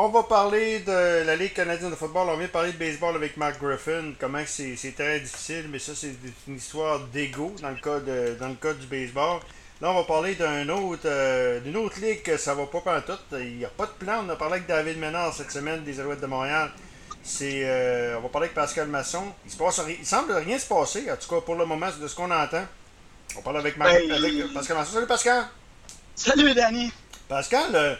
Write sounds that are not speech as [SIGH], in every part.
on va parler de la Ligue canadienne de football. On vient de parler de baseball avec Mark Griffin. Comment c'est, très difficile, mais ça, c'est une histoire d'ego dans, le cas de, dans le cas du baseball. Là, on va parler d'un autre, euh, d'une autre ligue que ça va pas pendant tout. Il n'y a pas de plan. On a parlé avec David Ménard cette semaine des Alouettes de Montréal. C'est, euh, on va parler avec Pascal Masson. Il, se passe, il semble rien se passer, en tout cas pour le moment, de ce qu'on entend. On parle avec, avec Pascal Masson. Salut Pascal! Salut Danny! Pascal, euh, ben,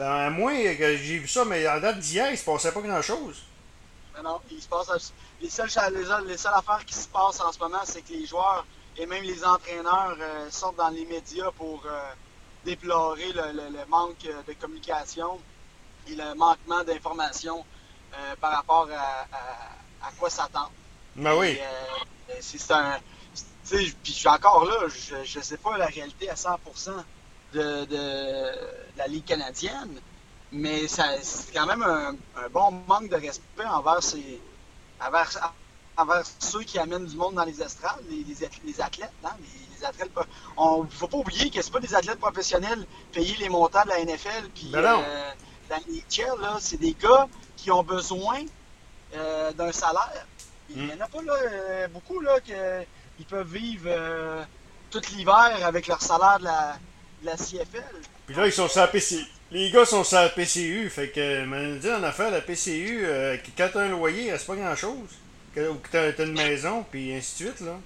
à moins que j'ai vu ça, mais en date d'hier, il se passait pas grand-chose. Non, il se passe. Les seules, les, seules affaires qui se passent en ce moment, c'est que les joueurs et même les entraîneurs euh, sortent dans les médias pour euh, déplorer le, manque de communication et le manquement d'informations euh, par rapport à, quoi s'attendre. Ben oui. c'est un. Puis je suis encore là, je ne sais pas la réalité à 100% de, la Ligue canadienne, mais c'est quand même un, bon manque de respect envers, ces, envers, ceux qui amènent du monde dans les estrades, les, les, athlètes. Hein, les, athlètes on ne faut pas oublier que ce pas des athlètes professionnels payés les montants de la NFL puis ben euh, dans les là, c'est des gars qui ont besoin euh, d'un salaire. Il n'y en a pas là, euh, beaucoup là, qui peuvent vivre tout l'hiver avec leur salaire de la, la CFL. Puis là, ils sont sur la PCU. Les gars sont sur la PCU. Fait que, me dit en affaire, la PCU, euh, quand t'as un loyer, reste pas grand-chose. Ou que t'as une maison, puis ainsi de suite, là.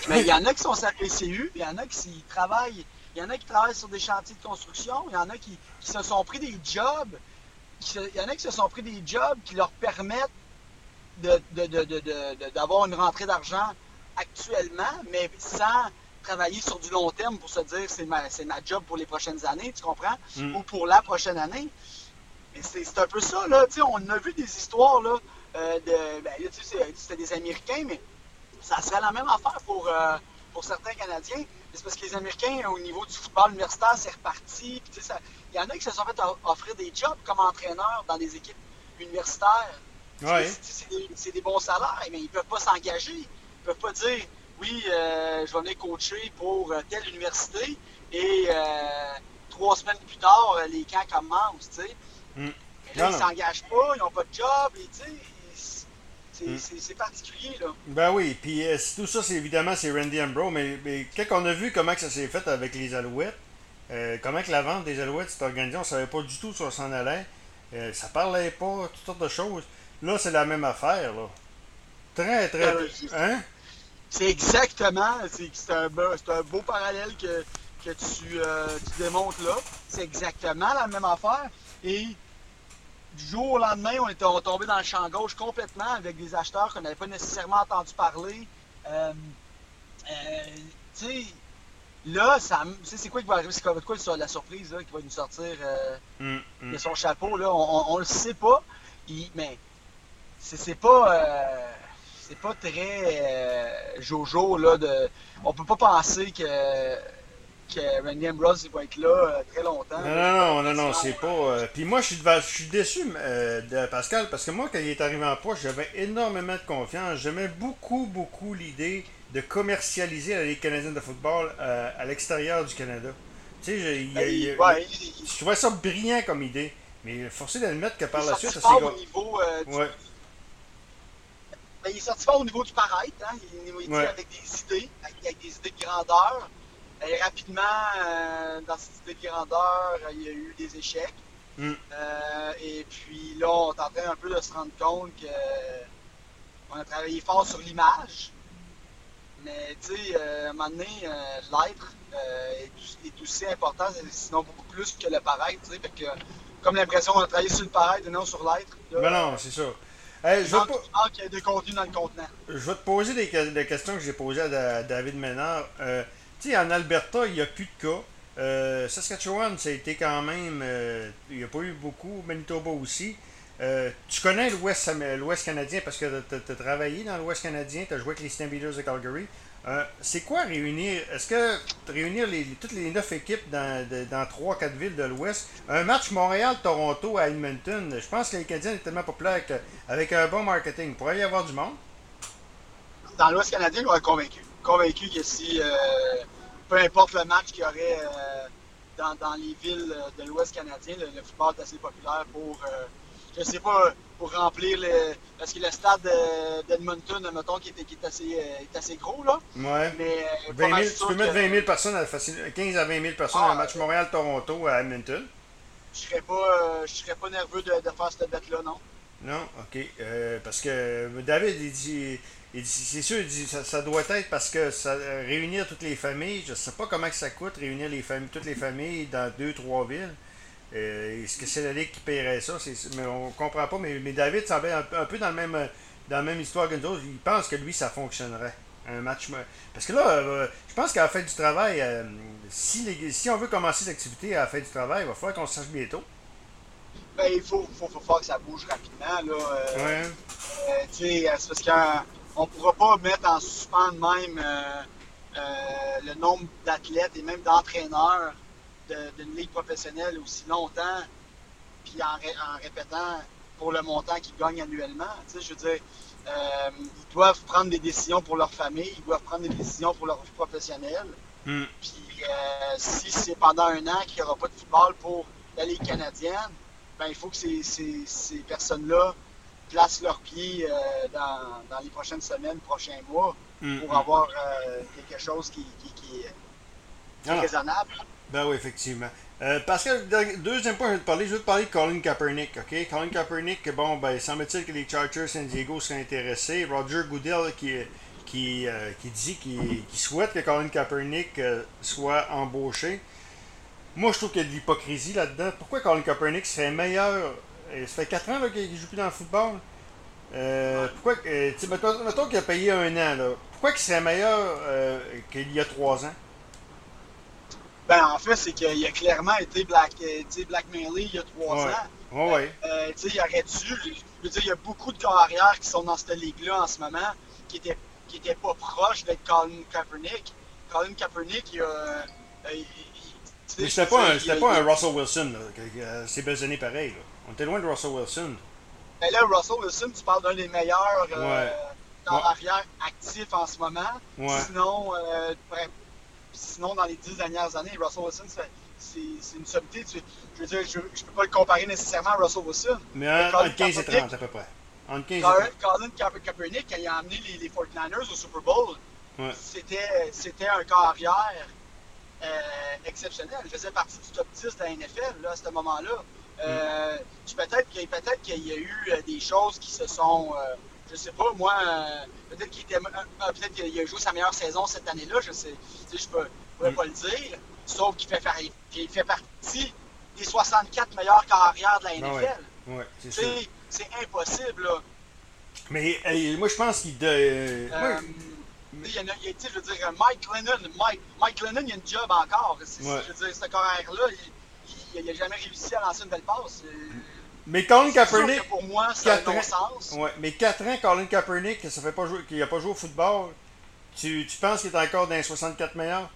[LAUGHS] Mais il y en a qui sont sur la PCU, il y en a qui travaillent. Il y en a qui travaillent sur des chantiers de construction, il y en a qui, se sont pris des jobs. Il y en a qui se sont pris des jobs qui leur permettent d'avoir une rentrée d'argent actuellement, mais sans travailler sur du long terme pour se dire c'est ma, c'est ma job pour les prochaines années, tu comprends? Mm. Ou pour la prochaine année. Mais c'est, un peu ça, là. Tu sais, on a vu des histoires, là, euh, de. Ben, tu sais, c'était des Américains, mais ça serait la même affaire pour, euh, pour certains Canadiens. C'est parce que les Américains, au niveau du football universitaire, c'est reparti. Il y en a qui se sont fait offrir des jobs comme entraîneurs dans des équipes universitaires. C'est, des, c'est des bons salaires, mais ils ne peuvent pas s'engager. Ils ne peuvent pas dire oui, euh, je vais venir coacher pour euh, telle université et euh, trois semaines plus tard, les camps commencent, tu sais. Mm. là, ils ne s'engagent pas, ils n'ont pas de job, et tu sais, mm. c'est particulier, là. Ben oui, puis tout ça, c'est évidemment, c'est Randy Ambro, mais, mais, quand on a vu comment que ça s'est fait avec les Alouettes, comment que la vente des Alouettes s'est organisée, on ne savait pas du tout où ça s'en allait, ça parlait pas, toutes sortes de choses. Là, c'est la même affaire, là. Très, très... hein? C'est exactement, c'est un, un, beau parallèle que, que tu, euh, tu, démontres là. C'est exactement la même affaire. Et du jour au lendemain, on est tombé dans le champ gauche complètement avec des acheteurs qu'on n'avait pas nécessairement entendu parler. Euh, euh, tu sais, là, ça, c'est quoi qui va arriver? C'est quoi, quoi la surprise là, qui va nous sortir mm, mm. de son chapeau? Là? On, ne le sait pas. mais c'est pas c'est pas très euh, jojo là de. On peut pas penser que que Randy Ambrose va être là euh, très longtemps. Non, non, non, non, c'est pas. Euh, puis moi, je suis, je suis déçu de Pascal parce que moi, quand il est arrivé en poche, j'avais énormément de confiance. J'aimais beaucoup, beaucoup l'idée de commercialiser la Ligue canadienne de football à l'extérieur du Canada. Tu sais, je, ben, trouvais ça brillant comme idée. Mais forcé d'admettre que par la suite, ça s'est. au niveau ouais. Il est sorti fort au niveau du paraître, hein? il, est avec des idées, avec, des idées de grandeur. Et rapidement, euh, dans cette idée de grandeur, il y a eu des échecs. Mm. Euh, et puis là, on est en train un peu de se rendre compte qu'on a travaillé fort sur l'image. Mais tu sais, euh, à un moment donné, l'être est, aussi important, sinon beaucoup plus que le paraître. Que, comme l'impression qu'on a travaillé sur le paraître et non sur l'être. Ben non, c'est ça. Hey, je, vais de contenu dans le contenant. je vais te poser des, questions que j'ai posées à David Ménard. Euh, tu sais, en Alberta, il n'y a plus de cas. Euh, Saskatchewan, ça a été quand même. Euh, il n'y a pas eu beaucoup. Manitoba aussi. tu connais l'Ouest canadien parce que tu as, travaillé dans l'Ouest canadien, tu as joué avec les Stampeders de Calgary. Euh, c'est quoi réunir Est-ce que réunir les, toutes les neuf équipes dans, dans 3-4 villes de l'Ouest? Un match Montréal-Toronto à Edmonton, je pense que les Canadiens sont tellement populaires qu'avec un bon marketing, il pourrait y avoir du monde Dans l'Ouest canadien, on est convaincu. Convaincu que si, euh, peu importe le match qu'il y aurait euh, dans les villes de l'Ouest canadien, le, football est assez populaire pour, je sais pas, pour remplir le. Parce que le stade d'Edmonton, mettons, qui est, qui est, assez, est assez gros, là. Ouais. Mais, 20 000, tu peux mettre 20 000 personnes, à, 15 à 20 000 personnes dans le match Montréal-Toronto à Edmonton. Je serais pas, je serais pas nerveux de, de faire cette bête-là, non? Non, ok. Euh, parce que David, il dit, c'est sûr, il dit, ça, ça, doit être parce que ça, réunir toutes les familles, je sais pas comment que ça coûte réunir les familles, toutes les familles dans deux, trois villes. Euh, Est-ce que c'est la Ligue qui paierait ça? Mais on comprend pas. Mais, mais David semble un, un, peu dans, le même, dans la même histoire que nous autres. Il pense que lui, ça fonctionnerait. Un match. Parce que là, euh, je pense qu'à la fin du travail, euh, si, les, si on veut commencer l'activité à la fin du travail, il va falloir qu'on se sache bientôt. Ben, il faut, faut, faut, faire que ça bouge rapidement. Là. Ouais. C'est parce qu'on ne pourra pas mettre en suspens même le nombre d'athlètes et même d'entraîneurs d'une ligue professionnelle aussi longtemps, puis en, en, répétant pour le montant qu'ils gagnent annuellement. Tu sais, je veux dire, ils doivent prendre des décisions pour leur famille, ils doivent prendre des décisions pour leur vie professionnelle. Hmm. Puis si c'est pendant un an qu'il n'y aura pas de football pour la Ligue canadienne, ben, il faut que ces, ces, ces personnes-là placent leurs pieds euh, dans, dans, les prochaines semaines, prochains mois, mm, pour mm. avoir euh, quelque chose qui, qui, qui est ah. raisonnable. Ben oui, effectivement. Euh, Pascal, deuxième point, je vais te parler, je vais te parler de Colin Kaepernick. ok? Colin Kaepernick, bon, ben, semble-t-il que les Chargers San Diego seraient intéressés. Roger Goodell qui, qui, euh, qui dit qu'il souhaite que Colin Kaepernick euh, soit embauché. Moi, je trouve qu'il y a de l'hypocrisie là-dedans. Pourquoi Colin Kaepernick serait meilleur? Ça fait 4 ans qu'il ne joue plus dans le football. Euh, pourquoi, mettons, mettons qu'il a payé un an. Là. Pourquoi il serait meilleur qu'il y a 3 ans? Ben, en fait, c'est qu'il a clairement été black, blackmailé il y a 3 ouais. ans. Ouais, ouais. Euh, il aurait dû. Je veux dire, il y a beaucoup de carrières qui sont dans cette ligue-là en ce moment qui n'étaient qui étaient pas proches d'être Colin Kaepernick. Colin Kaepernick, il a. Il, mais c'était pas, un, pas un Russell Wilson, là, ces belles années pareilles. On était loin de Russell Wilson. Mais là, Russell Wilson, tu parles d'un des meilleurs euh, dans ouais. l'arrière actifs en ce moment. Ouais. Sinon, sinon, dans les dix dernières années, Russell Wilson, c'est une sommité. Tu, je veux dire, je ne peux pas le comparer nécessairement à Russell Wilson. Mais entre 15 et 30 à peu près. Entre 15 et 30. Colin Kaepernick, quand il a amené les, les 49ers au Super Bowl, ouais. c'était un corps arrière euh, exceptionnel. Je faisais partie du top 10 de la NFL là, à ce moment-là. Euh, mm. Peut-être qu'il peut qu y a eu euh, des choses qui se sont. Euh, je sais pas, moi, euh, peut-être qu'il était. Euh, peut-être qu'il a joué sa meilleure saison cette année-là, je sais. Je peux, pourrais mm. pas le dire. Sauf qu'il fait, partie des 64 meilleurs carrières de la NFL. Ah ouais, ouais c'est impossible, là. Mais moi, je pense qu'il. De... Moi, il y en a, il, je veux dire, Mike Lennon, Mike, Mike Lennon, il a une job encore. Ouais. Je veux dire, ce carrière-là, il n'a jamais réussi à lancer une belle passe. Mais Colin Kaepernick. pour moi, c'est un non-sens. Ouais, mais 4 ans, Colin Kaepernick, ça fait pas jouer, qu'il n'a pas joué au football, tu, tu penses qu'il est encore dans les 64 meilleurs?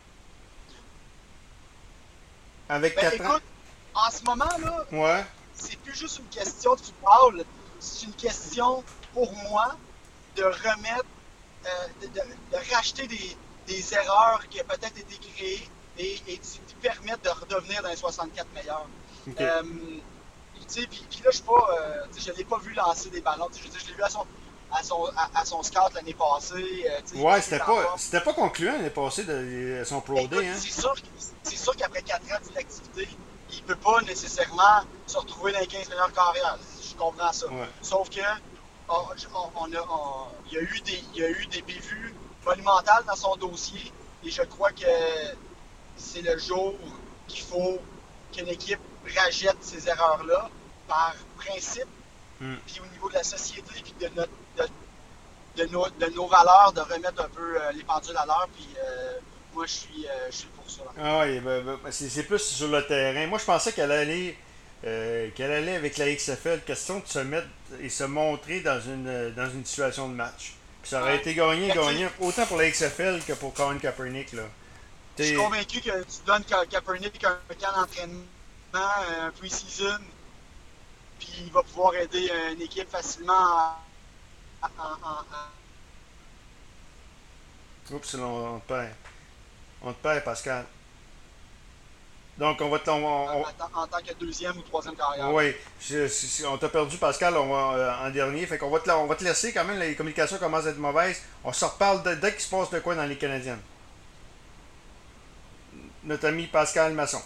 Avec ben, 4 écoute, ans En ce moment, là, ouais. c'est plus juste une question de football. C'est une question, pour moi, de remettre euh, de, de, de, racheter des, des, erreurs qui ont peut-être été créées et, et de permettre de redevenir dans les 64 meilleurs. Okay. Euh, puis, puis là, je euh, je ne l'ai pas vu lancer des ballons. Je, je l'ai vu à son, à son, à, à son scout l'année passée. Euh, ouais, c'était pas, c'était pas concluant l'année passée de son Pro Day. Hein? C'est sûr, sûr qu'après 4 ans d'activité, il ne peut pas nécessairement se retrouver dans les 15 meilleurs carrières. Je comprends ça. Ouais. Sauf que on, on a, on, il, y a eu des, il y a eu des bévues monumentales dans son dossier et je crois que c'est le jour qu'il faut qu'une équipe rajette ces erreurs-là par principe, mm. puis au niveau de la société, puis de, notre, de, de, nos, de nos valeurs, de remettre un peu euh, les pendules à l'heure, puis euh, moi je suis, euh, je suis pour ça. Ah oui, ben, ben, c'est plus sur le terrain. Moi je pensais qu'elle allait qu'elle allait avec la XFL, question de se mettre et se montrer dans une, dans une situation de match. Puis ça aurait ouais. été gagné, gagné, autant pour la XFL que pour Colin Kaepernick. Là. Je suis convaincu que tu donnes Kaepernick un camp d'entraînement, un pre-season, puis il va pouvoir aider une équipe facilement à. à, à, à... Oups, on te perd. On te perd, Pascal. Donc, on va te. en, tant que deuxième ou troisième carrière. Oui. on t'a perdu, Pascal, on va, euh, en dernier. Fait qu'on va te, on va te laisser quand même. Les communications commencent à être mauvaises. On se reparle dès qu'il se passe de quoi dans les Canadiennes. Notre ami Pascal Masson.